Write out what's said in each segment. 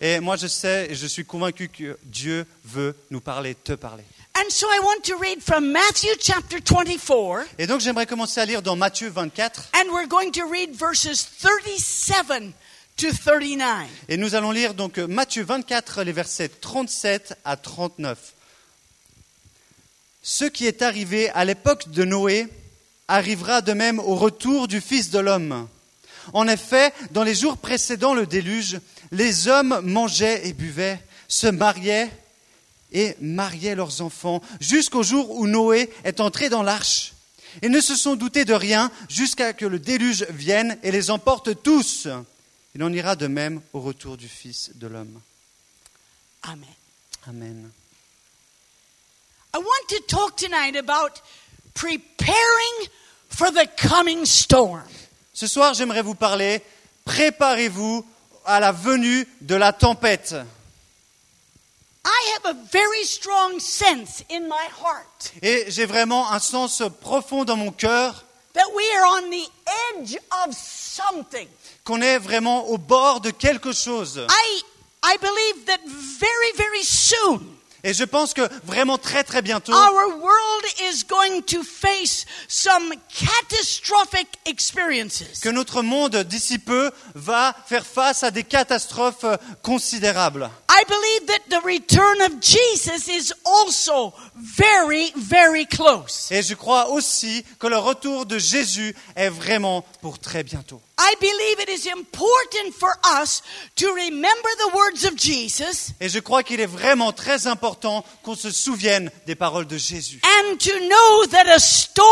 Et moi, je sais et je suis convaincu que Dieu veut nous parler, te parler. And so I want to read from Matthew chapter 24, Et donc, j'aimerais commencer à lire dans Matthieu 24. and we're going to read verses 37 to 39. Et nous allons lire donc euh, Matthieu 24, les versets 37 à 39. Ce qui est arrivé à l'époque de Noé arrivera de même au retour du Fils de l'homme. En effet, dans les jours précédant le déluge, les hommes mangeaient et buvaient, se mariaient et mariaient leurs enfants, jusqu'au jour où Noé est entré dans l'arche. Ils ne se sont doutés de rien jusqu'à que le déluge vienne et les emporte tous. Il en ira de même au retour du Fils de l'homme. Amen. Amen. I want to talk tonight about preparing for the coming storm. Ce soir, j'aimerais vous parler, préparez-vous à la venue de la tempête. I have a very strong sense in my heart Et j'ai vraiment un sens profond dans mon cœur that we are on the edge of something. qu'on est vraiment au bord de quelque chose. I I believe that very very soon Et je pense que vraiment très très bientôt, our world is going to face some catastrophic experiences. que notre monde d'ici peu va faire face à des catastrophes considérables. I believe that the return of Jesus is also very very close. Et je crois aussi que le retour de Jésus est vraiment pour très bientôt. I believe it is important for us to remember the words of Jesus Et je crois qu'il est vraiment très important qu'on se souvienne des paroles de Jésus. and to know that a storm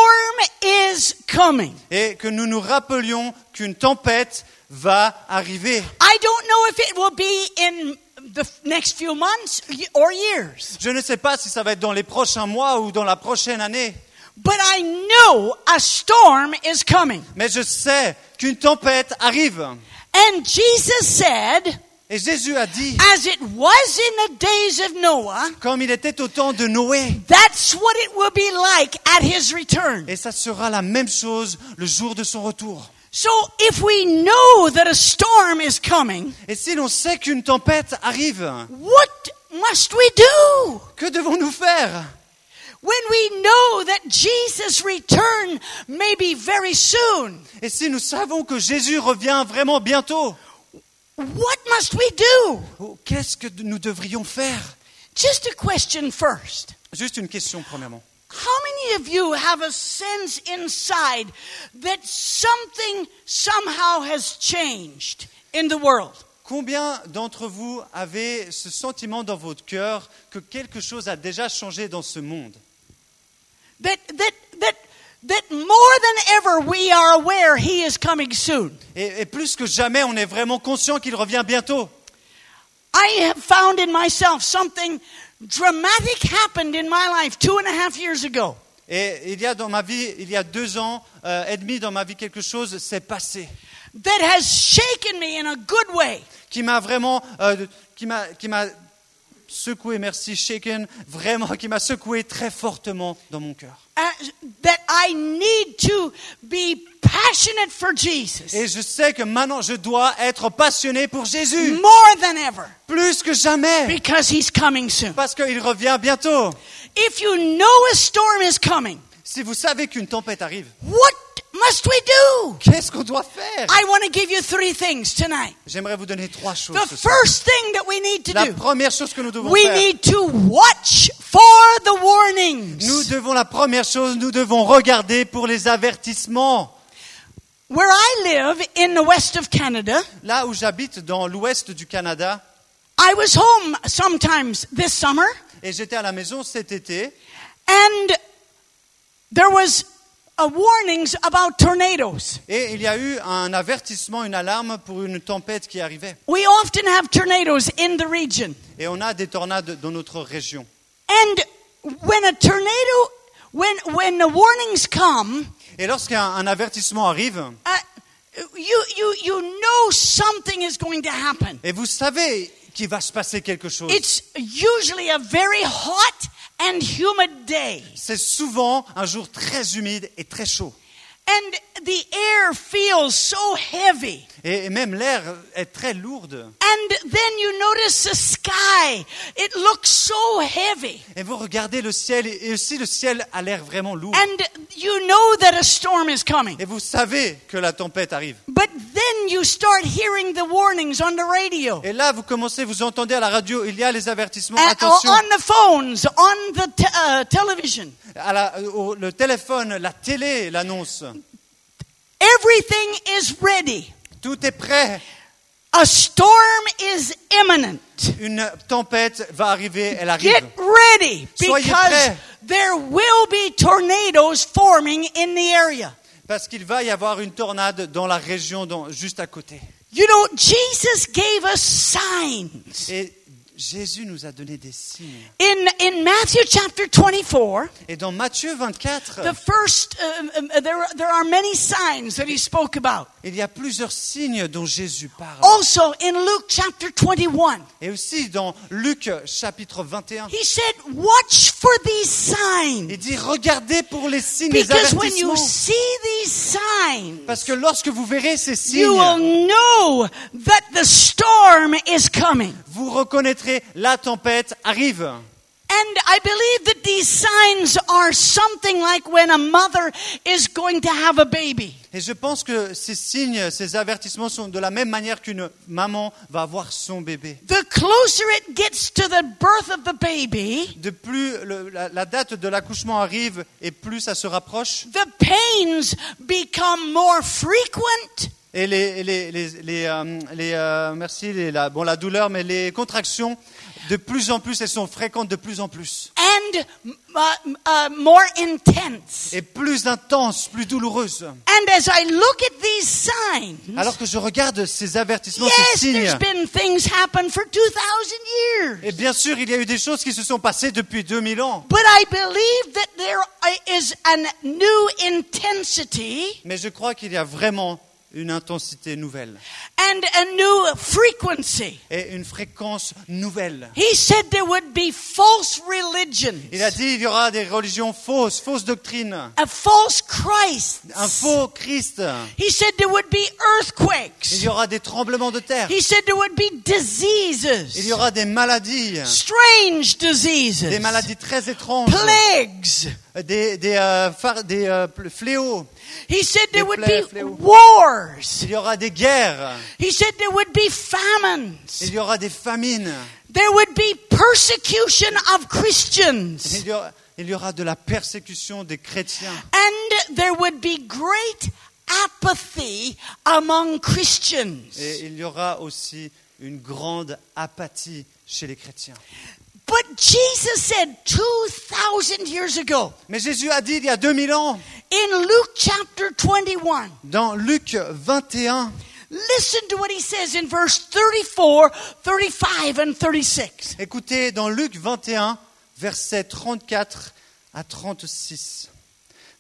is coming. Et que nous nous rappelions qu'une tempête va arriver. I don't know if it will be in the next few months or years, Je ne sais pas si ça va être dans les prochains mois ou dans la prochaine année, but I know a storm is coming. mais je sais qu'une tempête arrive. And Jesus said, Et Jésus a dit, as it was in the days of Noah, comme il était au temps de Noé, that's what it will be like at his return. et ça sera la même chose le jour de son retour. So if we know that a storm is coming, Et si l'on sait qu'une tempête arrive, what must we do? que devons-nous faire? When we know that Jesus' return may be very soon, Et si nous savons que Jésus revient vraiment bientôt, what must we do? oh, qu'est-ce que nous devrions faire? Just a question first. Juste une question premièrement. How many of you have a sense inside that something somehow has changed in the world? Combien d'entre vous avez ce sentiment dans votre cœur que quelque chose a déjà changé dans ce monde? That, that, that, that more than ever we are aware he is coming soon. et, et plus que jamais, on est vraiment conscient qu'il revient bientôt. I have found in myself something dramatic happened in my life two and a half years ago. Et il y a dans ma vie, il y a deux ans euh, et demi dans ma vie, quelque chose s'est passé that has shaken me in a good way. qui m'a vraiment, euh, qui m'a, qui m'a secoué, merci, shaken, vraiment, qui m'a secoué très fortement dans mon cœur. That I need to be passionate for Jesus Et je sais que maintenant, je dois être passionné pour Jésus, more than ever plus que jamais, because he's coming soon. parce qu'il revient bientôt. If you know a storm is coming, Si vous savez qu'une tempête arrive, what must we do? qu'est-ce qu'on doit faire? I want to give you three things tonight. J'aimerais vous donner trois choses. The first thing that we need to La do, première chose que nous devons we faire, need to watch for the warnings. nous devons, la première chose, nous devons regarder pour les avertissements. Where I live in the west of Canada, Là où j'habite, dans l'ouest du Canada, I was home sometimes this summer, et j'étais à la maison cet été, and there was warnings about tornadoes. et il y a eu un avertissement, une alarme pour une tempête qui arrivait. We often have tornadoes in the region. Et on a des tornades dans notre région. And when a tornado, when, when the warnings come, Et lorsqu'un un avertissement arrive, uh, you, you, you know something is going to happen. et vous savez qu'il va se passer quelque chose, It's usually a very hot and humid day. c'est souvent un jour très humide et très chaud. And the air feels so heavy. Et même l'air est très lourde. And then you notice the sky. It looks so heavy. Et vous regardez le ciel, et aussi le ciel a l'air vraiment lourd. And you know that a storm is coming. Et vous savez que la tempête arrive. But then you start hearing the warnings on the radio. Et là, vous commencez, vous entendez à la radio, il y a les avertissements. And- Attention, on the phones, on the uh, television. à la- au- le téléphone, la télé l'annonce. Everything is ready. Tout est prêt. A storm is imminent. Une tempête va arriver, elle arrive. Get ready Soyez because prêts. there will be tornadoes forming in the area. Parce qu'il va y avoir une tornade dans la région juste à côté. You know, Jesus gave us signs. Et Jésus nous a donné des signes. In, in Matthew chapter 24, Et dans Matthieu 24, the first, um, um, there, there are many signs that he spoke about. il y a plusieurs signes dont Jésus parle. Also in Luke chapter 21, Et aussi dans Luc chapitre 21, he said, Watch for these signs. il dit regardez pour les signes, les Because when you avertissements. see these signs, Parce que lorsque vous verrez ces you will signes, know that the storm is coming. vous reconnaîtrez la tempête arrive. And I believe that these signs are something like when a mother is going to have a baby. Et je pense que ces signes, ces avertissements sont de la même manière qu'une maman va avoir son bébé. The closer it gets to the birth of the baby, De plus le- la, la date de l'accouchement arrive et plus ça se rapproche, the pains become more frequent et les, les, les, les, euh, les, euh, merci, les- la, bon, la douleur, mais les contractions, de plus en plus, elles sont fréquentes de plus en plus. and uh, uh, more intense. Et plus intenses, plus douloureuses. And as I look at these signs, Alors que je regarde ces avertissements, yes, ces there's signes, been things happen for 2,000 years. et bien sûr, il y a eu des choses qui se sont passées depuis 2000 ans. But I believe that there is a new intensity Mais je crois qu'il y a vraiment une intensité nouvelle and a new frequency. et une fréquence nouvelle. He said there would be false religions, Il a dit il y aura des religions fausses, fausses doctrines, a false Christ. un faux Christ. He said there would be Il earthquakes. y aura des tremblements de terre. He said there would be Il y diseases, aura des maladies, strange des diseases, maladies très étranges, plagues. Des, des, euh, phar- des, euh, fléaux. He said there would be fléaux. wars. Il y aura des guerres. He said there would be famines. Il y aura des famines. There would be persecution of Christians. Il y aura, il y aura de la persécution des chrétiens. And there would be great apathy among Christians. Et il y aura aussi une grande apathie chez les chrétiens. But Jesus said 2,000 years ago Mais Jésus a dit il y a 2000 ans, in Luke chapter 21, dans Luc 21, listen to what he says in verse 34, 35, and 36. écoutez, dans Luc 21, versets 34 à 36.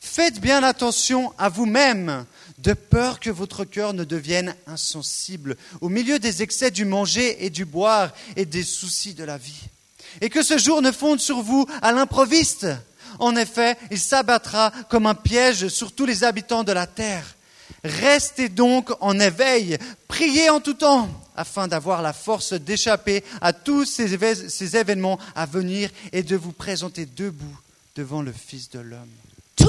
Faites bien attention à vous-même, de peur que votre cœur ne devienne insensible au milieu des excès du manger et du boire et des soucis de la vie. Et que ce jour ne fonde sur vous à l'improviste. En effet, il s'abattra comme un piège sur tous les habitants de la terre. Restez donc en éveil, priez en tout temps, afin d'avoir la force d'échapper à tous ces, événements à venir et de vous présenter debout devant le Fils de l'homme. 2,000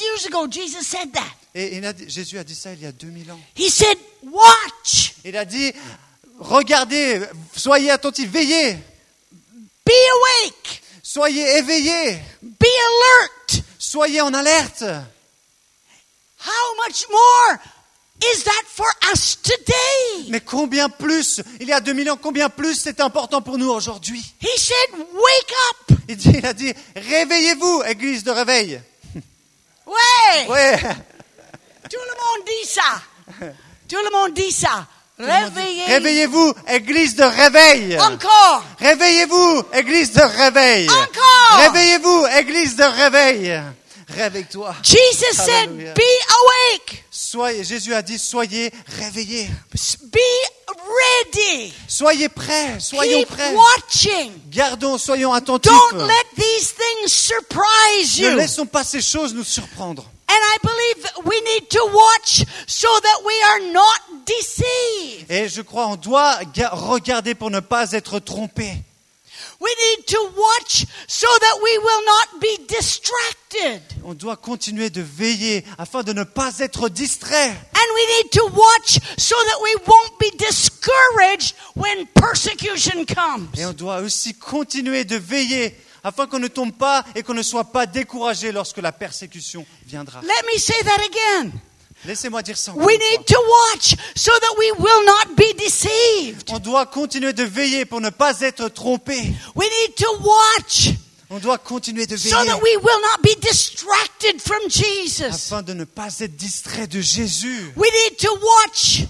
years ago, Jesus said that. Et il a dit- Jésus a dit ça il y a 2000 ans. He said, Watch, Il a dit, regardez, soyez attentifs, veillez, be awake, soyez éveillés, be alert. soyez en alerte. How much more is that for us today? Mais combien plus, il y a 2000 ans, combien plus c'est important pour nous aujourd'hui? He said, Wake up. il, dit- il a dit, réveillez-vous, église de réveil. Ouais. Ouais. Tout le monde dit ça. Tout le monde dit ça. Réveillez. Réveillez-vous, église de réveil. Encore. Réveillez-vous, église de réveil. Encore. Réveillez-vous, église de réveil. Réveille-toi. Jesus said. Be awake. Soyez, Jésus a dit, soyez réveillés. Be ready. Soyez prêts, soyons Keep prêts. watching. Gardons, soyons attentifs. Don't let these things surprise Ne you. laissons pas ces choses nous surprendre. And I believe we need to watch so that we are not deceived. Et je crois on doit ga- regarder pour ne pas être trompé. We need to watch so that we will not be distracted. On doit continuer de veiller afin de ne pas être distrait. And we need to watch so that we won't be discouraged when persecution comes. Et on doit aussi continuer de veiller afin qu'on ne tombe pas et qu'on ne soit pas découragé lorsque la persécution viendra. Let me say that again. Laissez-moi dire ça. encore We need to watch so that we will not be deceived. On doit continuer de veiller pour ne pas être trompé. We need to watch On doit continuer de so veiller that we will not be distracted from Jesus. afin de ne pas être distrait de Jésus. We need to watch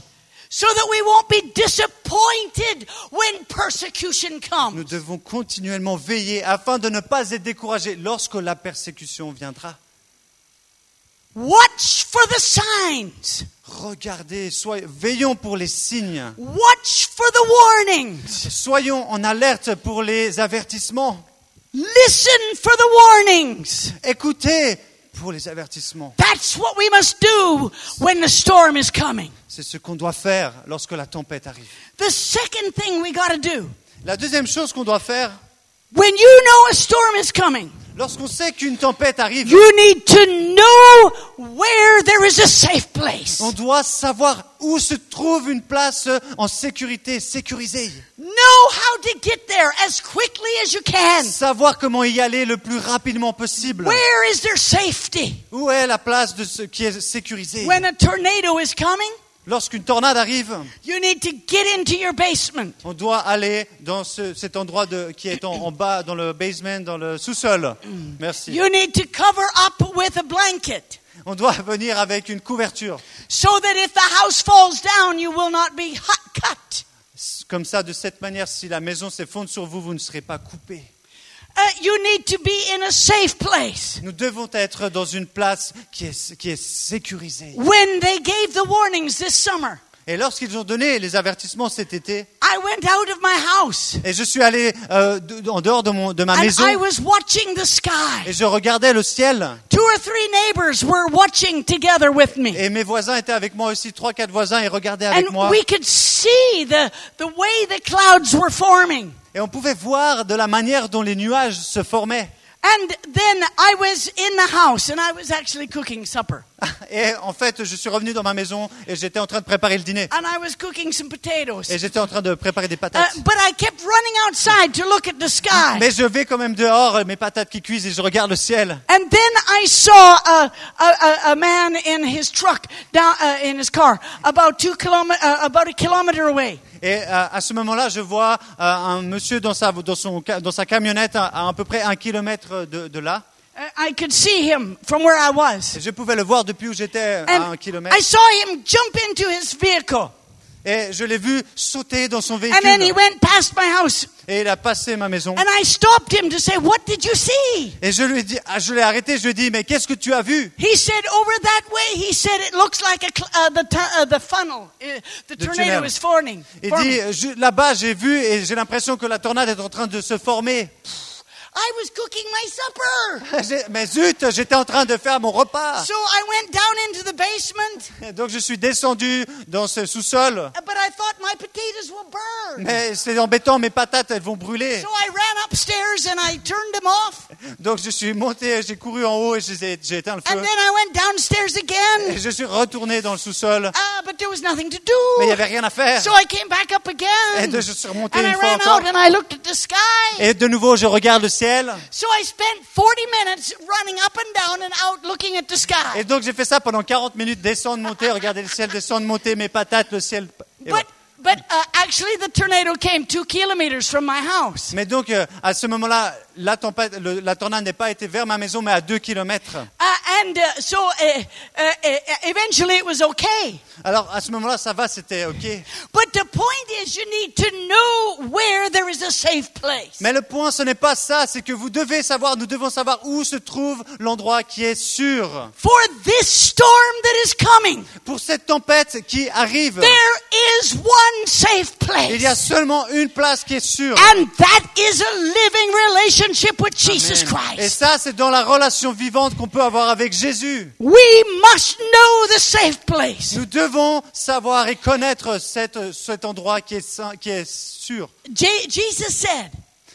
so that we won't be disappointed when persecution Nous comes. devons continuellement veiller afin de ne pas être découragé lorsque la persécution viendra. Watch for the signs. Regardez, soyez, veillons pour les signes. Watch for the warnings. Soyons en alerte pour les avertissements. Listen for the warnings. Écoutez pour les avertissements. That's what we must do when the storm is coming. C'est ce qu'on doit faire lorsque la tempête arrive. The second thing we got to do La deuxième chose qu'on doit faire, when you know a storm is coming, lorsqu'on sait qu'une tempête arrive, you need to know where there is a safe place. on doit savoir où se trouve une place en sécurité, sécurisée. Know how to get there as quickly as you can. Savoir comment y aller le plus rapidement possible. Where is there safety? Où est la place de ce qui est sécurisé? When a tornado is coming, Lorsqu'une tornade arrive, you need to get into your basement. on doit aller dans ce- cet endroit de- qui est en, en bas, dans le basement, dans le sous-sol. Merci. You need to cover up with a blanket On doit venir avec une couverture. so that if the house falls down, you will not be cut. Comme ça, de cette manière, si la maison s'effondre sur vous, vous ne serez pas coupé. Nous devons être dans une place qui est, qui est sécurisée. When they gave the warnings this summer, Et lorsqu'ils ont donné les avertissements cet été, I went out of my house et je suis allé euh, de- en dehors de, mon, de ma and maison, I was watching the sky. et je regardais le ciel, Two or three neighbors were watching together with me. et mes voisins étaient avec moi aussi, trois, quatre voisins, et regardaient avec And moi. we could see the, the way the clouds were forming. Et on pouvait voir de la manière dont les nuages se formaient. And then I was in the house and I was actually cooking supper. Et en fait, je suis revenu dans ma maison et j'étais en train de préparer le dîner. And I was cooking some potatoes. Et j'étais en train de préparer des Uh, patates. but I kept running outside to look at the sky. Mais je vais quand même dehors, mes patates qui cuisent, et je regarde le ciel. And then I saw a, a, a, a man in his truck, down, uh, in his car, about two kilome- uh, about a kilometer away. Et euh, à ce moment-là, je vois euh, un monsieur dans sa, dans son, ca- dans sa camionnette à, à à peu près un kilomètre de, de là. I could see him from where I was. Et je pouvais le voir depuis où j'étais à un kilomètre. I saw him jump into his vehicle. Et je l'ai vu sauter dans son And then he véhicule. went past my house. Et il a passé ma maison. And I stopped him to say, What did you see? Et je lui ai dit, ah, je l'ai arrêté, je lui ai dit, mais qu'est-ce que tu as vu? He said, Over that way, he said, It looks like a uh, the, uh, the funnel. Uh, the tornado is forming. Il dit, là-bas, j'ai vu et j'ai l'impression que la tornade est en train de se former. I was cooking my supper. Mais zut, j'étais en train de faire mon repas. So I went down into the basement, Et Donc je suis descendu dans ce sous-sol. but I thought my potatoes will burn. Mais c'est embêtant, mes patates, elles vont brûler. So I ran upstairs and I turned them off. Donc je suis monté, j'ai couru en haut et j'ai éteint le And feu. then I went downstairs Et again. je suis retourné dans le sous-sol. Uh, but there was nothing to Mais il n'y do. avait rien à faire. So I came back up Et again. de- je suis remonté And I fois ran encore. out and I looked at the sky. Et de nouveau, je regarde le ciel. So I spent 40 minutes running up and down and out looking at the Et sky. donc j'ai fait ça pendant 40 minutes, descendre, monter, regarder le ciel, descendre, monter, mes patates, le ciel. Et voilà. But but uh, actually the tornado came two kilometers from my house. Mais donc, euh, à ce moment-là, la, tempête, le- la tornade n'est pas été vers ma maison, mais à 2 kilomètres. Uh, And uh, so uh, eventually it was okay. Alors à ce moment-là, ça va, c'était OK. But the point is, you need to know where there is a safe place. Mais le point, ce n'est pas ça, c'est que vous devez savoir, nous devons savoir où se trouve l'endroit qui est sûr. For this storm that is coming, Pour cette tempête qui arrive, there is one safe il y a place. seulement une place qui est sûre. And that is a living relationship with Jesus Amen. Et ça, c'est dans la relation vivante qu'on peut avoir avec Jésus. We must know the safe place. Nous devons savoir et connaître cet endroit qui est, sain- qui est sûr. J- Jesus said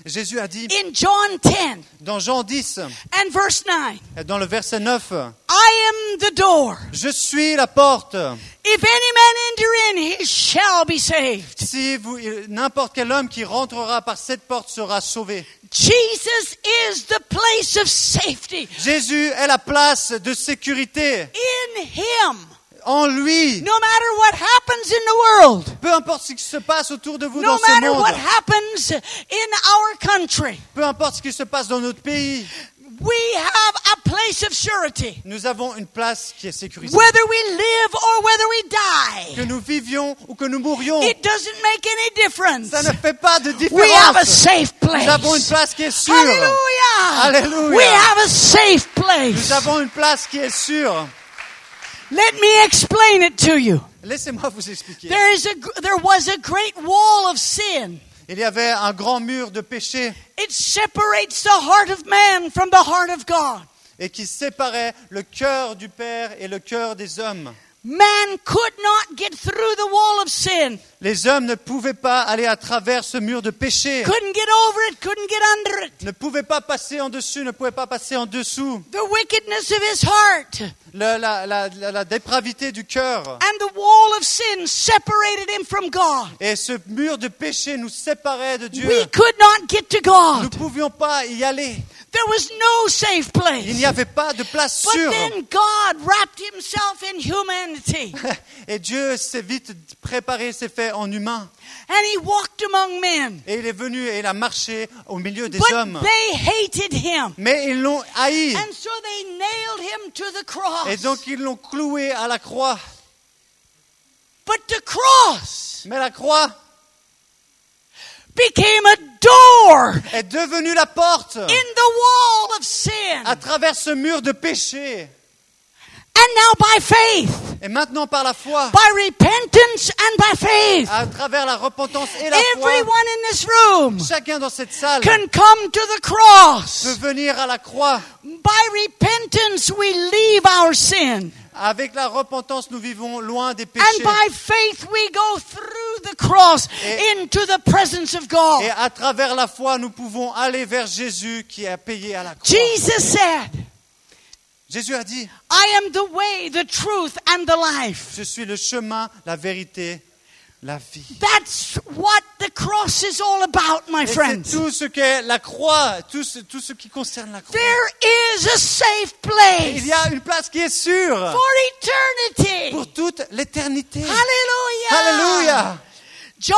Jésus a dit in John 10 dans Jean 10, and verse 9, dans le verset 9, I am the door. Je suis la porte. If any man enter in, he shall be saved. Si n'importe quel homme qui rentrera par cette porte sera sauvé. Jesus is the place of safety. Jésus est la place de sécurité. In him, En lui, no matter what happens in the world, peu importe ce qui se passe autour de vous no dans ce matter monde, what happens in our country, peu importe ce qui se passe dans notre pays, we have a place of surety. nous avons une place qui est sécurisée. Whether we live or whether we Que die, nous vivions ou que nous mourions, it doesn't make any difference. ça ne fait pas de We have a différence. safe Nous avons une place. place qui est sûre. Alléluia. We have a safe place. Nous avons une place qui est sûre. Let me explain it to you. Laissez-moi vous expliquer. There is a there was a great wall of sin. Il y avait un grand mur de péché It separates the heart of man from the heart of God. et qui séparait le cœur du Père et le cœur des hommes. Man could not get through the wall of sin. Les hommes ne pouvaient pas aller à travers ce mur de péché, Couldn't get over it, couldn't get under it. ne pouvaient pas passer en dessus, ne pouvaient pas passer en dessous. The wickedness of his heart Le- la, la- la- la dépravité du cœur. and the wall of sin separated him from God. Et ce mur de péché nous séparait de Dieu. We could not get to Nous ne God. pouvions pas y aller. There was no safe Il n'y place. avait pas de place But sûre. then God wrapped himself in humanity Et Dieu s'est vite préparé, s'est fait en humain. and he walked among men. Et il est venu et il a marché au milieu des But hommes. they hated him. Mais ils l'ont haï. And so they nailed him to the cross. Et donc ils l'ont cloué à la croix. But the cross Mais la croix became a door est devenue la porte in the wall of sin. à travers ce mur de péché. And now by faith, Et maintenant par la foi, by repentance and by faith, à travers la repentance et la everyone foi, in this room chacun dans cette salle can come to the cross. peut venir à la croix. By repentance, we leave our sin. Avec la repentance, nous vivons loin des And péchés. by faith, we go through the cross Et- into the presence of God. Et à travers la foi, nous pouvons aller vers Jésus qui a payé à la croix. Jesus said, Jésus a dit, I am the way, the truth, and the life. je suis le chemin, la vérité, la vie. That's what the cross is all about, my friends. tout ce qu'est la croix, tout ce, tout ce qui concerne la croix. There is a safe Et Il y place a une place qui est sûre for eternity. pour toute l'éternité. Hallelujah. Alléluia. John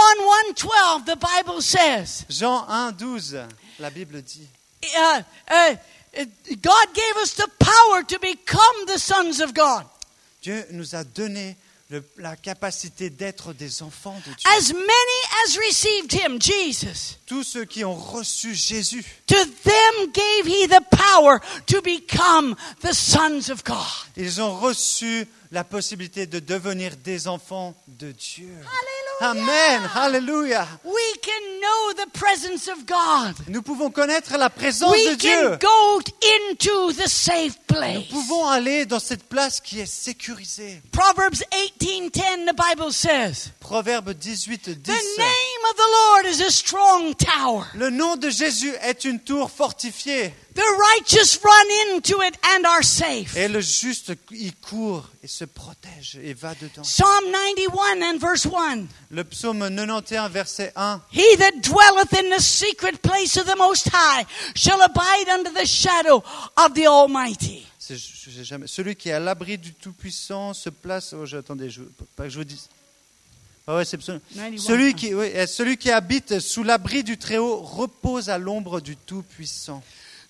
1:12 the Bible says, Jean 1, 12, la Bible dit, uh, uh, God gave us the power to become the sons of God. Dieu nous a donné le- la capacité d'être des enfants de Dieu. As many as received him, Jesus, Tous ceux qui ont reçu Jésus, to them gave he the power to become the sons of God. ils ont reçu la possibilité de devenir des enfants de Dieu. Amen. Alléluia. We can know the presence of God. Nous pouvons connaître la présence de Dieu. can go into the safe Nous place. pouvons aller dans cette place qui est sécurisée. Proverbs 18:10 the Bible says, Proverbe 18, 10. "The name of the Lord is a strong tower. Le nom de Jésus est une tour fortifiée The righteous run into it and are safe." et le juste y court et se protège et va dedans. Psalm 91 and verse 1. Le psaume 91, verset 1. He that dwelleth in the secret place of the Most High shall abide under the shadow of the Almighty. Jamais- celui qui est à l'abri du Tout-Puissant se place. Oh, je- attendez, je, pas que je vous dise. Ah ouais, c'est psaume- 91. celui, qui, oui, celui qui habite sous l'abri du Très-Haut repose à l'ombre du Tout-Puissant.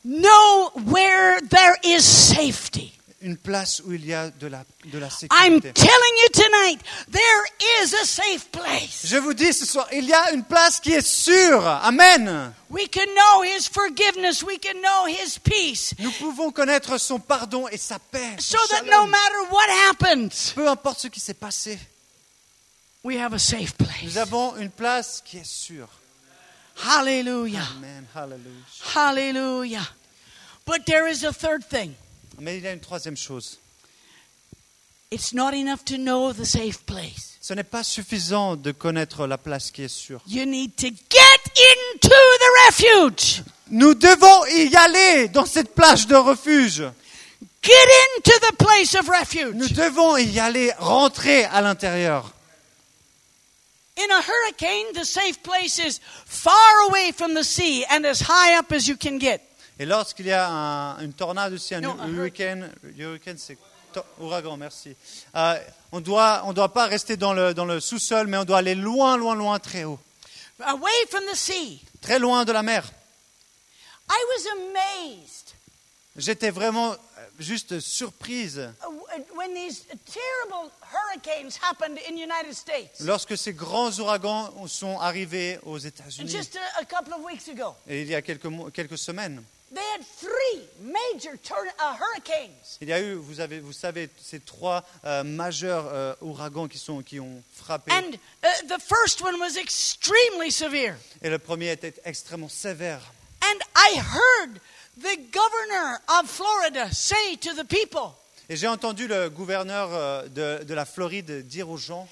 Know where there is safety. une place où il y a de la, de la I'm sécurité. telling you tonight, there is a safe place. Je vous dis ce soir, il y a une place qui est sûre. Amen. We can know His forgiveness. We can know His peace. Nous pouvons connaître son pardon et sa paix. son So that no shalom. matter what happens, Peu importe ce qui s'est passé, we have a safe place. nous avons une place qui est sûre. Hallelujah. Amen. Hallelujah. Hallelujah. But there is a third thing. Mais il y a une troisième chose. It's not enough to know the safe place. Ce n'est pas suffisant de connaître la place qui est sûre. You need to get into the refuge. Nous devons y aller dans cette plage de refuge. Get into the place of Nous refuge. devons y aller, rentrer à l'intérieur. In a hurricane, the safe place is far away from the sea and as high up as you can get. Et lorsqu'il y a un- une tornade aussi, un Non, hurricane, hurricane c'est ouragan, merci. Euh, on doit, on doit pas rester dans le, dans le sous-sol, mais on doit aller loin, loin, loin, très haut, Away from the sea. très loin de la mer. I was amazed J'étais vraiment euh, juste surprise uh, when these terrible hurricanes happened in the United States. lorsque ces grands ouragans sont arrivés aux États-Unis. Just a, a couple of weeks ago. Et il y a quelques, quelques semaines. They had three major tor- uh, hurricanes. Il y a eu, vous, avez, vous savez, ces trois euh, majeurs euh, ouragans qui, sont, qui ont frappé. And uh, the first one was extremely severe. Et le premier était extrêmement sévère. And I heard the governor of Florida say to the people, Et j'ai entendu le gouverneur euh, de, de la Floride dire aux gens,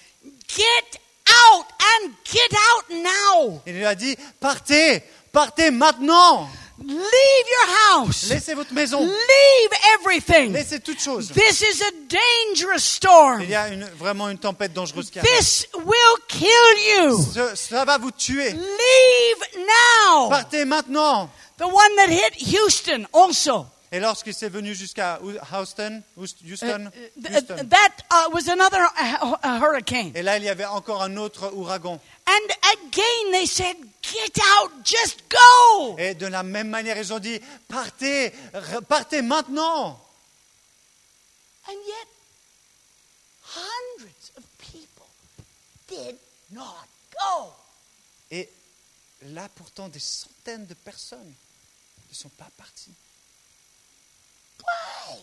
Get out and get out now. il lui a dit, partez, partez maintenant, Leave your house. laissez votre maison, Leave everything. laissez toutes choses. This is a dangerous storm. Il y a une, vraiment une tempête dangereuse qui arrive. This will kill you. Ce- ça va vous tuer. Leave now. Partez maintenant. The one that hit Houston also. Et lorsqu'il s'est venu jusqu'à Houston, Houston, Th- Houston, that uh, was another uh, uh, hurricane. et là il y avait encore un autre ouragan. And again they said, Get out, just go. Et de la même manière, ils ont dit, partez, partez maintenant. And yet, hundreds of people did not go. Et là, pourtant, des centaines de personnes ne sont pas parties. Why?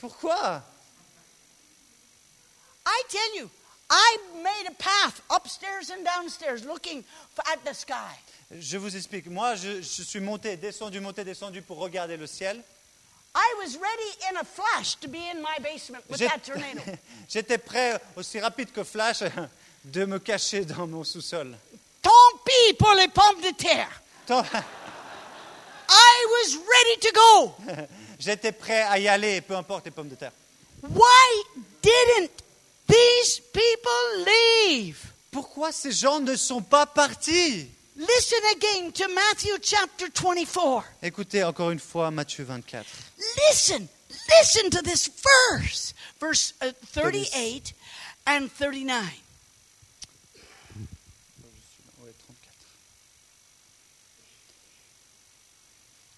Pourquoi? I tell you, I made a path upstairs and downstairs looking at the sky. Je vous explique. Moi, je, je suis monté, descendu, monté, descendu pour regarder le ciel. I was ready in a flash to be in my basement with J'ai- that tornado. J'étais prêt, aussi rapide que Flash, de me cacher dans mon sous-sol. Tant pis pour les pommes de terre. Tant- I was ready to go. J'étais prêt à y aller, peu importe les pommes de terre. Why didn't these people leave? Pourquoi ces gens ne sont pas partis? Listen again to Matthew chapter 24. Écoutez encore une fois Matthieu 24. Listen, listen to this verse, verse uh, 38 and 39. Ouais, 34.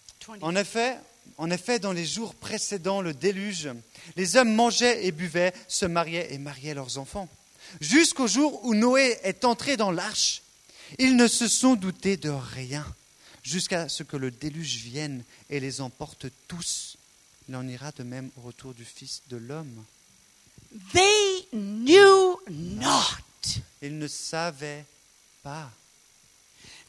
20. En effet, en effet, dans les jours précédant le déluge, les hommes mangeaient et buvaient, se mariaient et mariaient leurs enfants. Jusqu'au jour où Noé est entré dans l'arche, ils ne se sont doutés de rien, jusqu'à ce que le déluge vienne et les emporte tous. Il en ira de même au retour du Fils de l'homme. They knew not. Ils ne savaient pas.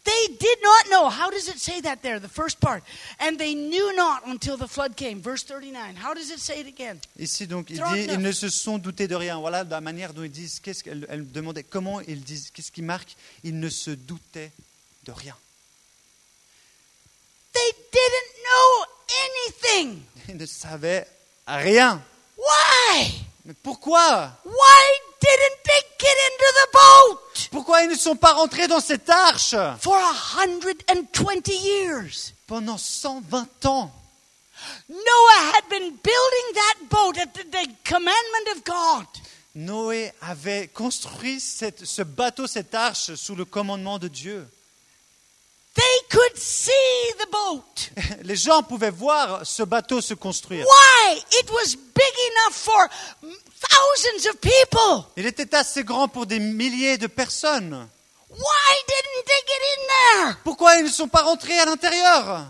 They did not know. How does it say that there, the first part? And they knew not until the flood came. Verse 39. How does it say it again? Ici, donc, il dit, ils ne se sont doutés de rien. Voilà la manière dont ils disent, qu'est-ce qu'elle elle demandait, comment ils disent, qu'est-ce qui marque? Ils ne se doutaient de rien. They didn't know anything. Ils ne savaient rien. Why? Mais pourquoi? Why didn't they get into the boat? Pourquoi ils ne sont pas rentrés dans cette arche For a hundred and twenty years. pendant 120 ans Noah had been building that boat at the, the commandment of God. Noé avait construit cette- ce bateau, cette arche, sous le commandement de Dieu. They could see the boat. Les gens pouvaient voir ce bateau se construire. Why? It was big enough for thousands of people. Il était assez grand pour des milliers de personnes. Why didn't they get in there? Pourquoi ils ne sont pas rentrés à l'intérieur?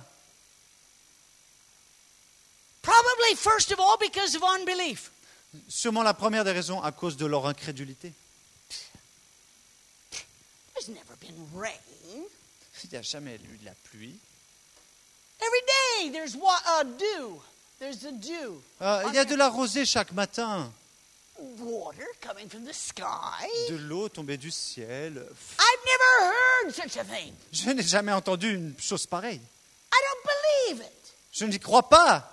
Probably, first of all, because of unbelief. Sûrement la première des raisons à cause de leur incrédulité. There's never been rain. Il n'y a jamais eu de la pluie. Every day there's wa- uh, dew. There's the dew. Euh, il y a de la rosée chaque matin, Water coming from the sky. de l'eau tombée du ciel. I've never heard such a thing. Je n'ai jamais entendu une chose pareille. I don't believe it. Je n'y crois pas.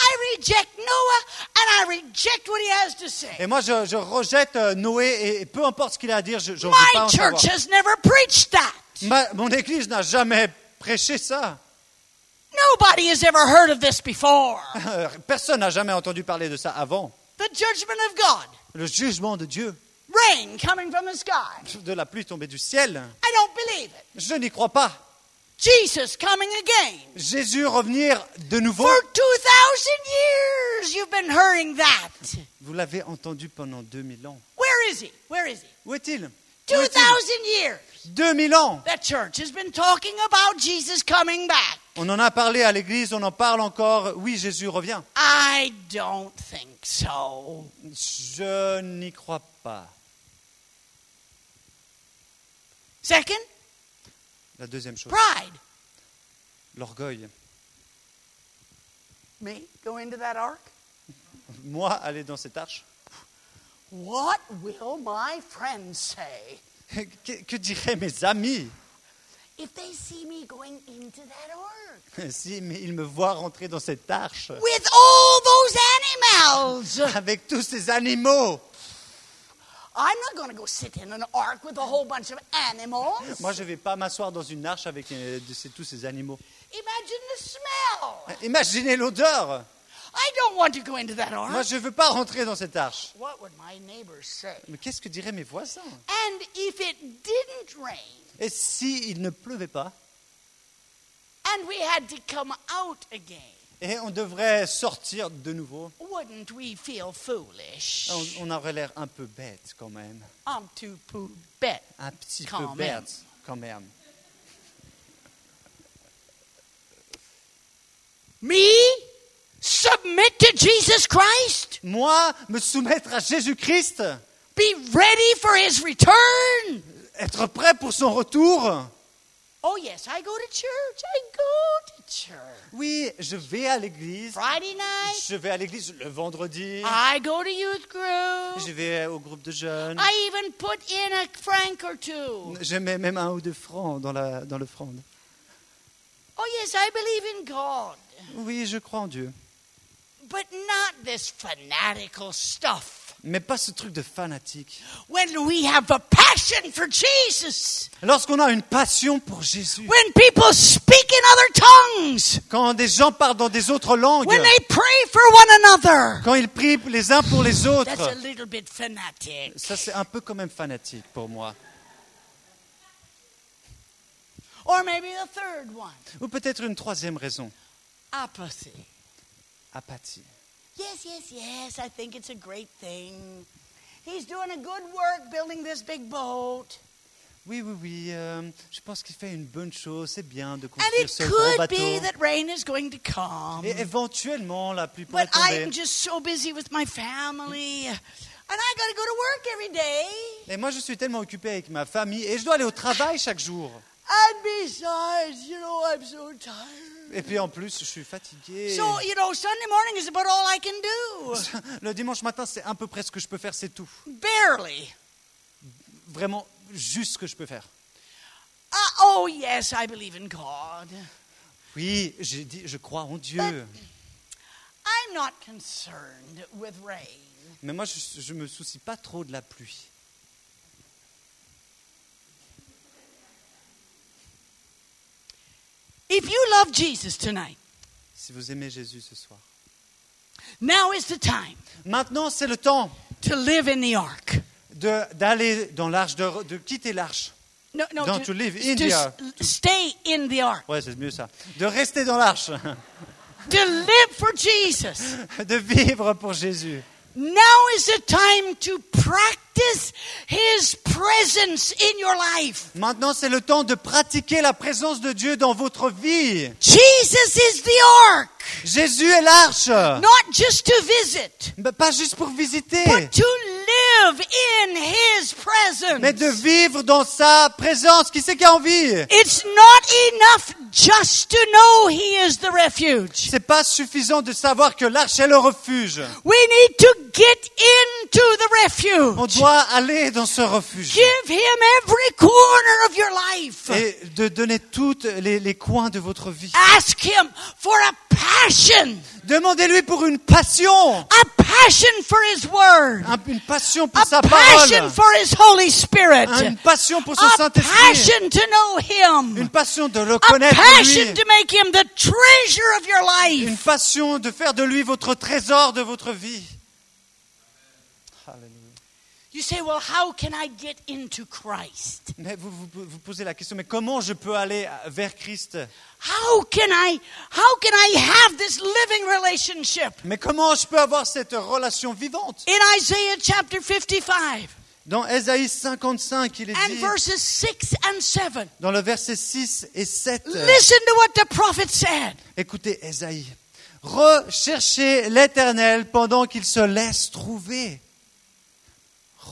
I reject Noah and I reject what he has to say. Et moi, je, je rejette euh, Noé et, peu importe ce qu'il a à dire, je n'en veux pas My en savoir. church has never preached that. Ma- mon église n'a jamais prêché ça. Nobody has ever heard of this before. Personne n'a jamais entendu parler de ça avant. The judgment of God. Le jugement de Dieu, Rain coming from the sky. de la pluie tombée du ciel, I don't believe it. je n'y crois pas. Jesus coming again. Jésus revenir de nouveau, For 2000 years you've been hearing that. vous l'avez entendu pendant 2000 ans. Where is he? Where is he? Où est-il? 2000 est-il years. 2000 ans That church has been talking about Jesus coming back. On en a parlé à l'église, on en parle encore. Oui, Jésus revient. I don't think so. Je n'y crois pas. Second, La deuxième chose, pride. l'orgueil. Me? Go into that ark? Moi, aller dans cette arche? What will my friends say? Que, que diraient mes amis? If they see me going into that ark? si ils me voient rentrer dans cette arche With all those animals. avec tous ces animaux I'm not going to go sit in an ark with a whole bunch of animals. Moi, je ne vais pas m'asseoir dans une arche avec euh, de ces- tous ces animaux. Imagine the smell. Imaginez l'odeur I don't want to go into that Moi, ark. je ne veux pas rentrer dans cette arche. What would my neighbors say? Mais qu'est-ce que diraient mes voisins? And if it didn't rain Et s'il ne pleuvait pas? and we had to come out again, Et on devrait sortir de nouveau? wouldn't we feel foolish? on, on aurait l'air un peu bête quand même. I'm too poo bet. Un petit Quand peu même. bête quand même. Me? Submit to Jesus Christ? Moi, me soumettre à Jésus-Christ, Be ready for his return? être prêt pour son retour? Oh, yes, I go to church. I go to church. Oui, je vais à l'église. Friday night, Je vais à l'église le vendredi. I go to youth group. Je vais au groupe de jeunes. I even put in a franc or two. Je mets même un ou deux francs dans, la, dans l'offrande. Oh, yes, I believe in God. Oui, je crois en Dieu. But not this fanatical stuff. Mais pas ce truc de fanatique. When we have a passion for Jesus, Lorsqu'on a une passion pour Jésus, when people speak in other tongues, quand des gens parlent dans des autres langues, when they pray for one another, quand ils prient les uns pour les that's a autres, little bit fanatic. ça c'est un peu quand même fanatique pour moi. Or maybe the third one Ou peut-être une troisième raison, apathy. Apathie. Yes, yes, yes, I think it's a great thing. He's doing a good work building this big boat. Oui, oui, oui, euh, je pense qu'il fait une bonne chose, c'est bien de construire ce gros could bateau. be that rain is going to come. Et éventuellement, la pluie pourrait But I'm tomber. just so busy with my family. And I got to go to work every day. Et moi, je suis tellement occupé avec ma famille et je dois aller au travail chaque jour. And besides, you know, I'm so tired. Et puis en plus, je suis fatigué. So, you know, Sunday morning is about all I can do. Le dimanche matin, c'est à peu près ce que je peux faire, c'est tout. Barely. Vraiment, juste ce que je peux faire. Uh, oh, yes, I believe in God. Oui, j'ai dit, je crois en Dieu. I'm not concerned with rain. Mais moi, je ne me soucie pas trop de la pluie. If you love Jesus tonight, Si vous aimez Jésus ce soir. now is the time Maintenant, c'est le temps to live in the ark. de- d'aller dans l'arche, de, de quitter l'arche. No, no, Non, to live in to the ark? stay in the ark. Ouais, c'est mieux ça. De rester dans l'arche, To live for Jesus. de vivre pour Jésus. Now is the time to practice His presence in your life. Maintenant, c'est le temps de pratiquer la présence de Dieu dans votre vie. Jesus is the ark, Jésus est l'arche. not just to visit, Mais Pas juste pour visiter, but to live in His presence. mais de vivre dans sa présence. Qui c'est qui a envie? It's not enough just to know He is the refuge. C'est pas suffisant de savoir que l'arche est le refuge. We need to get into the On refuge. doit aller dans ce refuge Give Him every corner of your life. et de donner tous les, les coins de votre vie. Ask Him for a passion, Demandez-lui pour une passion, a passion for His Word, un- une passion pour a sa passion parole, for His Holy Spirit, une passion pour son a Saint-Esprit, passion to know une passion de le a connaître passion lui, to make Him the treasure of your une life. passion de faire de lui votre trésor de votre vie. Alléluia. You say, well, how can I get into Christ? Mais vous, vous vous posez la question, mais comment je peux aller vers Christ? How can I, how can I have this living relationship? Mais comment je peux avoir cette relation vivante? In Isaiah chapter 55 Dans Ésaïe 55, il est and dit, verses 6 and 7, dans le verset 6 et 7, listen to what the prophet said. écoutez Ésaïe, recherchez l'Éternel pendant qu'il se laisse trouver.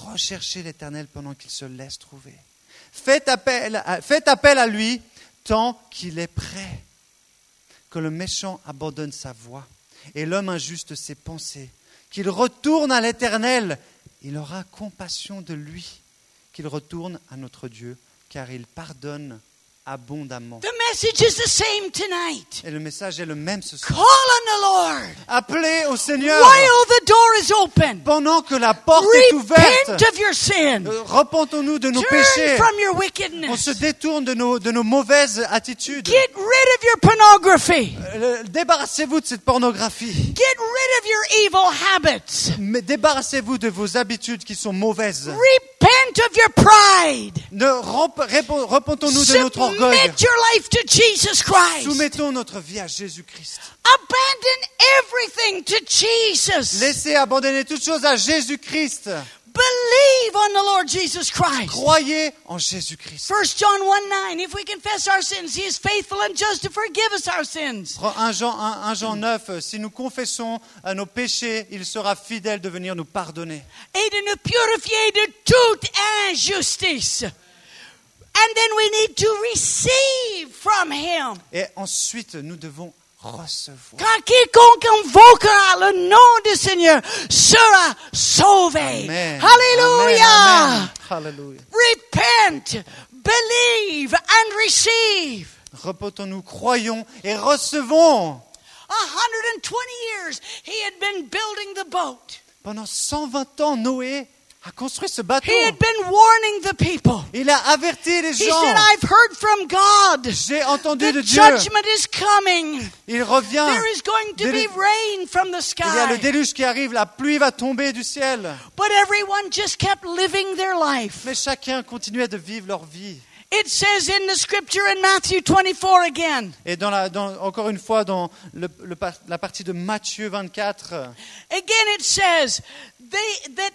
Recherchez l'Éternel pendant qu'il se laisse trouver. Faites appel, à, faites appel à lui tant qu'il est prêt. Que le méchant abandonne sa voie et l'homme injuste ses pensées. Qu'il retourne à l'Éternel. Il aura compassion de lui. Qu'il retourne à notre Dieu, car il pardonne abondamment. The message is the same tonight. Et le message est le même ce Call soir. on the Lord Appelez au Seigneur while the door is open. pendant que la porte est ouverte. Repent of your sin. Euh, Repentons-nous de nos Turn péchés. from your On se détourne de nos, de nos mauvaises attitudes. Get rid of your pornography. Euh, Débarrassez-vous de cette pornographie. Get rid of your evil habits. Mais débarrassez-vous de vos habitudes qui sont mauvaises. Repent of your pride. Ne Repentons-nous de notre orgueil. Submit your life to Jesus Christ. Soumettons notre vie à Jésus-Christ. Abandon everything to Jesus. Laissez abandonner toutes choses à Jésus-Christ. Believe on the Lord Jesus Christ. Croyez en Jésus-Christ. 1 John 1 9, if we confess our sins, he is faithful and just to forgive us our sins. 1 Jean, 1, 1 Jean 9, euh, si nous confessons à nos péchés, il sera fidèle de venir nous pardonner. Et de nous purifier de toute injustice. And then we need to receive from him. Et ensuite, nous devons recevoir. Car quiconque invoquera le nom du Seigneur sera sauvé. Amen. Hallelujah. Amen. Amen. Hallelujah. Repent, believe, and receive. Repentons-nous, croyons et recevons. 120 years he had been building the boat. Pendant 120 ans, Noé a construit ce bateau. He had been warning the people. Il a averti les He gens. said, I've heard from God. J'ai entendu de The Dieu. judgment is coming. Il revient. There is going to be rain from the Il y a le sky. déluge qui arrive, la pluie va tomber du ciel. But everyone just kept living their life. Mais chacun continuait de vivre leur vie. It says in the scripture in Matthew 24 again. Et dans la, dans- encore une fois, dans le- le par- la partie de Matthieu 24, Again, it says they that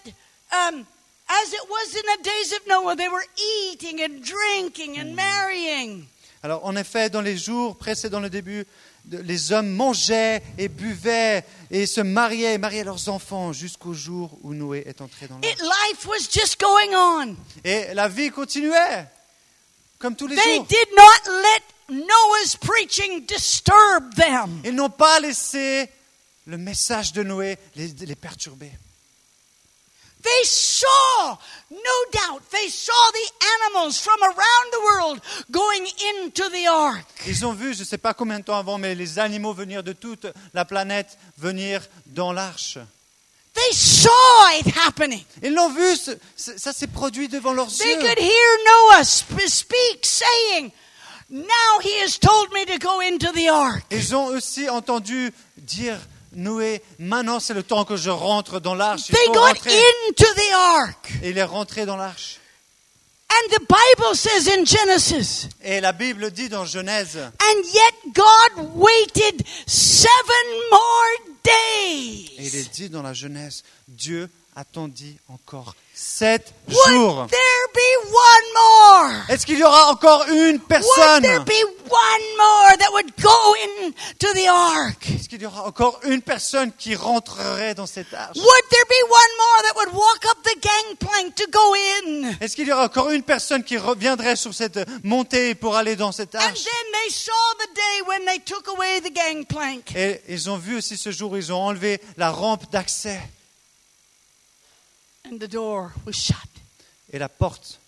um, as it was in the days of Noah, they were eating and drinking and marrying. alors en effet, dans les jours précédant le début, les hommes mangeaient et buvaient et se mariaient et mariaient leurs enfants jusqu'au jour où Noé est entré dans l'arche. life was just going on. Et la vie continuait, comme tous les They jours. did not let Noah's preaching disturb them. Ils n'ont pas laissé le message de Noé les, les perturber. They saw, no doubt, they saw the animals from around the world going into the ark. Ils ont vu, je ne sais pas combien de temps avant, mais les animaux venir de toute la planète venir dans l'arche. They saw it happening. Ils l'ont vu, ce- ce- ça s'est produit devant leurs They yeux. could hear Noah sp- speak, saying, Now he has told me to go into the ark. Ils ont aussi entendu dire, Noé, maintenant c'est le temps que je rentre dans l'arche. Il They got into the ark. Et il est rentré dans l'arche. And the Bible says in Genesis, Et la Bible dit dans Genèse, and yet God waited seven more et il days. est dit dans la Genèse, Dieu attendit encore sept jours. Est-ce qu'il y aura encore une Would personne? Est-ce qu'il y aura encore une personne qui rentrerait dans cette arche? Est-ce qu'il y aura encore une personne qui reviendrait sur cette montée pour aller dans cette And arche? then they saw the day when they took away the gangplank. Et ils ont vu aussi ce jour, ils ont enlevé la rampe d'accès And the door was shut. et la porte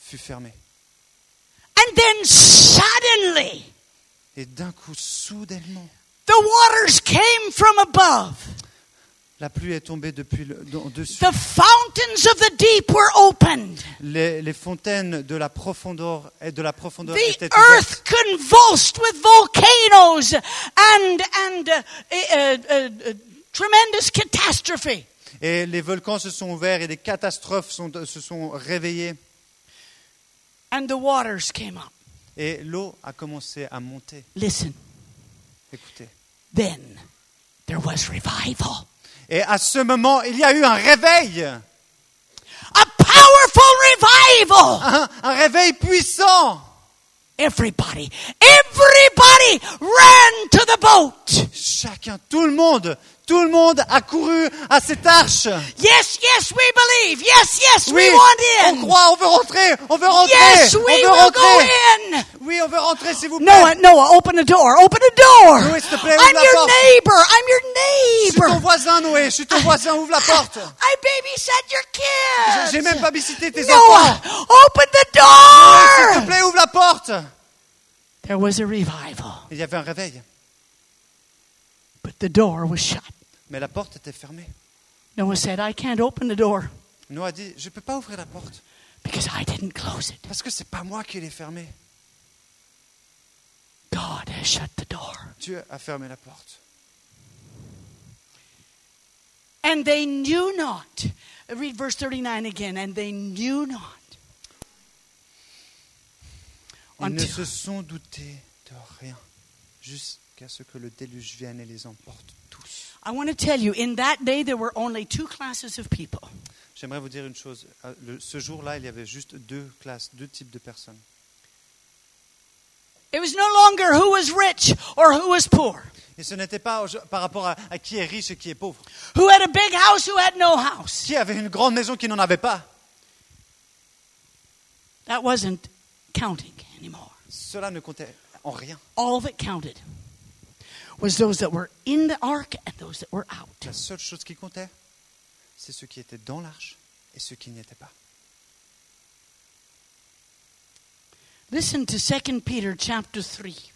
fut fermée. And then suddenly, Et d'un coup, soudainement, the waters came from above. la pluie est tombée depuis le dans- dessus. The fountains of the deep were opened. Les, les fontaines de la profondeur et de la profondeur The étaient ouvertes. earth convulsed with volcanoes and and uh, uh, uh, uh, tremendous catastrophe. Et les volcans se sont ouverts et des catastrophes sont- se sont réveillées. And the waters came up. Et l'eau a commencé à monter. Listen, Écoutez. then there was revival. Et à ce moment, il y a eu un réveil. A powerful revival. Un, un réveil puissant. Everybody, everybody ran to the boat. Chacun, tout le monde, tout le monde a couru à cette arche. Yes, yes, we believe. Yes, yes, Oui, we want on in. croit, on veut rentrer, on veut rentrer, Yes, on we veut will go in. Oui, on veut rentrer, s'il vous plaît. Noah, Noah, open the door. Open the door. Noé, s'il te plaît, I'm ouvre la your porte. neighbor. I'm your Je suis ton neighbor. voisin, Noé, je suis ton voisin, ouvre la porte. I babysat your kids. J'ai même tes Noah, enfants. open the Noé, s'il te door. plaît, ouvre la porte. There was a revival, Il y avait un réveil, but the door was shut. Mais la porte était fermée. Noah said, I can't open the door Noé a dit, je ne peux pas ouvrir la porte because I didn't close it. parce que c'est pas moi qui l'ai fermée. God has shut the door. Dieu a fermé la porte. And they knew not. Read verse 39 again. And they knew not. Ils ne Until- se sont doutés de rien jusqu'à ce que le déluge vienne et les emporte. I want to tell you, in that day, there were only two classes of people. J'aimerais vous dire une chose. Le- Ce jour-là, il y avait juste deux classes, deux types de personnes. It was no longer who was rich or who was poor, Et ce n'était pas au- par rapport à, à qui est riche et qui est pauvre. who had a big house, who had no house. Qui avait une grande maison, qui n'en avait pas. That wasn't counting anymore. Cela ne comptait en rien. All that counted was those that were in the ark and those that were out. La seule chose qui comptait, c'est ceux qui étaient dans l'arche et ceux qui n'y étaient pas. Listen to 2 Peter chapter 3.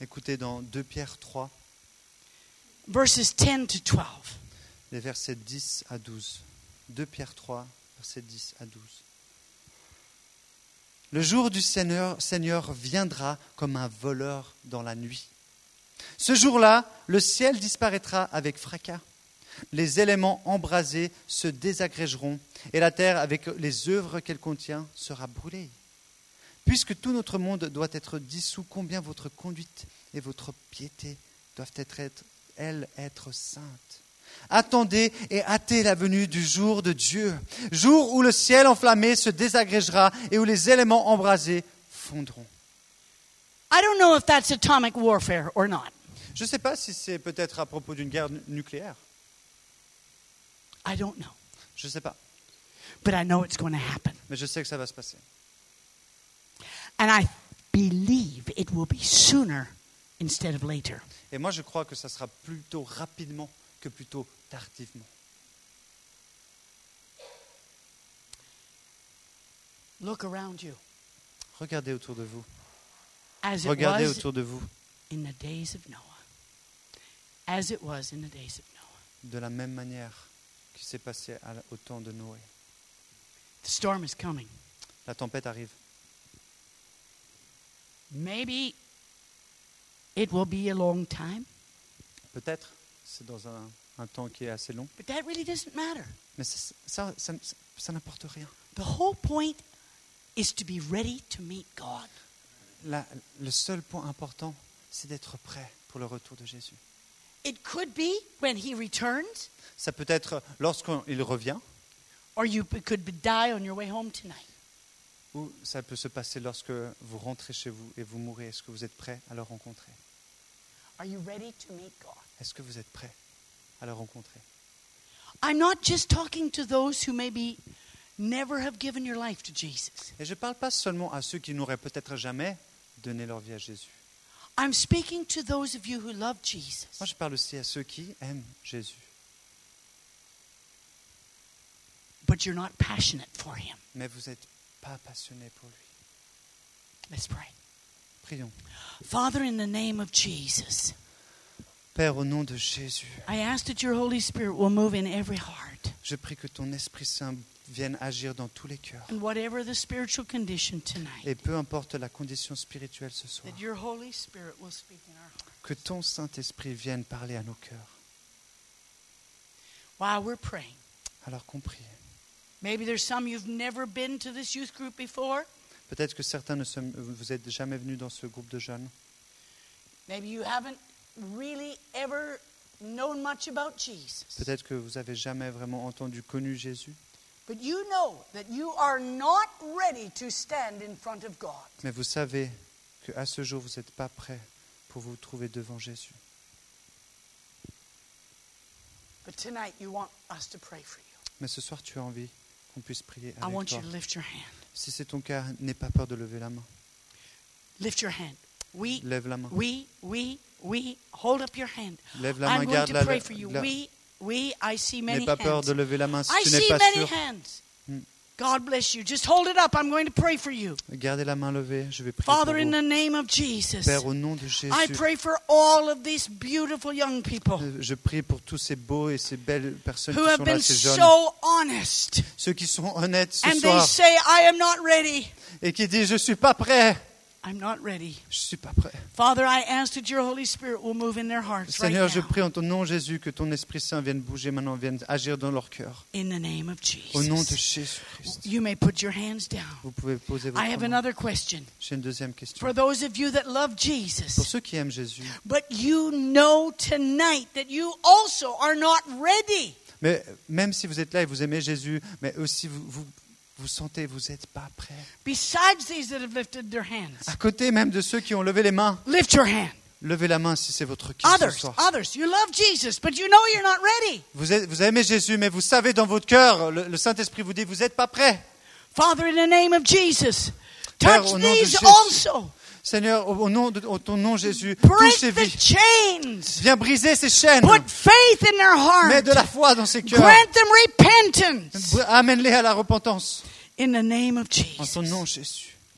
Écoutez dans 2 Pierre 3, verses 10 to 12. les versets 10 à 12. 2 Pierre 3, versets 10 à 12. Le jour du Seigneur, viendra comme un voleur dans la nuit. Ce jour-là, le ciel disparaîtra avec fracas. Les éléments embrasés se désagrégeront et la terre, avec les œuvres qu'elle contient, sera brûlée. Puisque tout notre monde doit être dissous, combien votre conduite et votre piété doivent être- elles, être saintes. Attendez et hâtez la venue du jour de Dieu, jour où le ciel enflammé se désagrégera et où les éléments embrasés fondront. I don't know if that's atomic warfare or not. Je ne sais pas si c'est peut-être à propos d'une guerre nu- nucléaire. I don't know. Je ne sais pas. But I know it's going to happen. Mais je sais que ça va se passer. And I believe it will be sooner instead of later. Et moi, je crois que ça sera plutôt rapidement que plutôt tardivement. Look around you. Regardez autour de vous. As Regardez autour de vous. in the days of Noah. As it was in the days of Noah. De la même manière qui s'est passé au temps de Noé. The storm is coming. La tempête arrive. Maybe it will be a long time. Peut-être, c'est dans un un temps qui est assez long. But that really doesn't matter. Mais ça, ça, ça- ça n'apporte rien. The whole point is to be ready to meet God. La- le seul point important, c'est d'être prêt pour le retour de Jésus. It could be when he returns, Ça peut être lorsqu'il revient, or you b- could be- die on your way home tonight. ou ça peut se passer lorsque vous rentrez chez vous et vous mourrez. Est-ce que vous êtes prêt à le rencontrer? Are you ready to meet God? Est-ce que vous êtes prêt à le rencontrer? I'm not just talking to those who maybe never have given your life to Jesus. Et je ne parle pas seulement à ceux qui n'auraient peut-être jamais donné leur vie à Jésus. I'm speaking to those of you who love Jesus. Moi, je parle aussi à ceux qui aiment Jésus, but you're not passionate for him. mais vous n'êtes pas passionné pour lui. Let's pray. Prions. Father, in the name of Jesus, Père, au nom de Jésus, I ask that your Holy Spirit will move in every heart. je prie que ton Esprit Saint vienne agir dans tous les cœurs. And whatever the spiritual condition tonight, Et peu importe la condition spirituelle ce soir, that your Holy Spirit will speak in our heart. que ton Saint-Esprit vienne parler à nos cœurs. While we're praying, Alors qu'on prie. maybe there's some you've never been to this youth group before. Peut-être que certains ne sont, vous êtes jamais venus dans ce groupe de jeunes. Maybe you haven't really ever known much about Jesus. Peut-être que vous avez jamais vraiment entendu, connu Jésus. But you know that you are not ready to stand in front of God. Mais vous savez qu'à ce jour, vous n'êtes pas prêt pour vous trouver devant Jésus. But tonight you want us to pray for you. Mais ce soir, tu as envie qu'on puisse prier I avec want toi. you to lift your hand. Si c'est ton cas, n'aie pas peur de lever la main. Lift your hand. We, Lève la main. we, we, hold up your hand. Lève la I'm main, going garde to la, pray for you. la- We, we, I see many N'aie pas peur hands. de lever la main si I tu n'es see pas many sûr. hands. Hmm. God bless you. Just hold it up. I'm going to pray for you. Gardez la main levée, je vais prier Father, pour in vous. the name of Jesus, Père, au nom de Jésus, I pray for all of these beautiful young people euh, je prie pour tous ces beaux et ces belles personnes who qui have sont là, been ces jeunes, so honest. ceux qui sont honnêtes ce And they say, I am not ready. et qui disent je suis pas prêt, I'm not ready. je suis pas prêt. Father, I ask that your Holy Spirit will move in their hearts right Seigneur, je now. prie en ton nom Jésus que ton Esprit Saint vienne bouger maintenant, vienne agir dans leur cœur. In the name of Au nom de Jesus. Jésus-Christ. You may put your hands down. Vous pouvez poser votre I have main. another question. J'ai une deuxième question. For those of you that love Pour Jesus, ceux qui aiment Jésus, but you know tonight that you also are not ready. mais même si vous êtes là et vous aimez Jésus, mais aussi vous vous, vous sentez, vous n'êtes pas prêt. Besides these that have lifted their hands, À côté même de ceux qui ont levé les mains, lift your hand. levez la main si c'est votre cas ce Others, soir. others, you love Jesus, but you know you're not ready. Vous, êtes- vous aimez Jésus, mais vous savez dans votre cœur, le, le Saint-Esprit vous dit, vous n'êtes pas prêt. Father, in the name of Jesus, Père, touch de these Jésus. also. Seigneur, au, nom de au ton nom Jésus, touche Break ces the vies. chains. Viens briser ces chaînes. Put faith in their Mets heart. de la foi dans ces cœurs. Grant them repentance. Amène-les à la repentance. In the name of En ton Jesus. nom, Jésus.